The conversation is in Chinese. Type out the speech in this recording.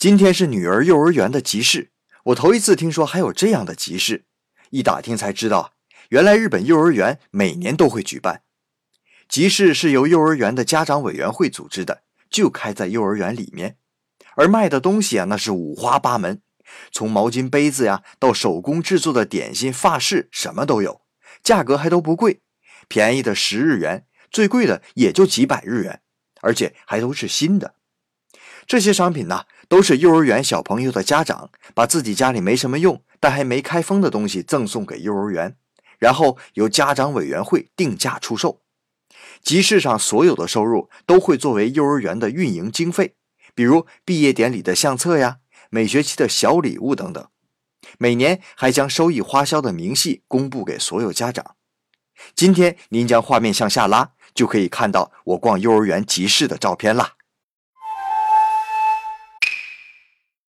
今天是女儿幼儿园的集市，我头一次听说还有这样的集市。一打听才知道，原来日本幼儿园每年都会举办集市，是由幼儿园的家长委员会组织的，就开在幼儿园里面。而卖的东西啊，那是五花八门，从毛巾、杯子呀，到手工制作的点心、发饰，什么都有，价格还都不贵，便宜的十日元，最贵的也就几百日元，而且还都是新的。这些商品呢，都是幼儿园小朋友的家长把自己家里没什么用但还没开封的东西赠送给幼儿园，然后由家长委员会定价出售。集市上所有的收入都会作为幼儿园的运营经费，比如毕业典礼的相册呀、每学期的小礼物等等。每年还将收益花销的明细公布给所有家长。今天您将画面向下拉，就可以看到我逛幼儿园集市的照片啦。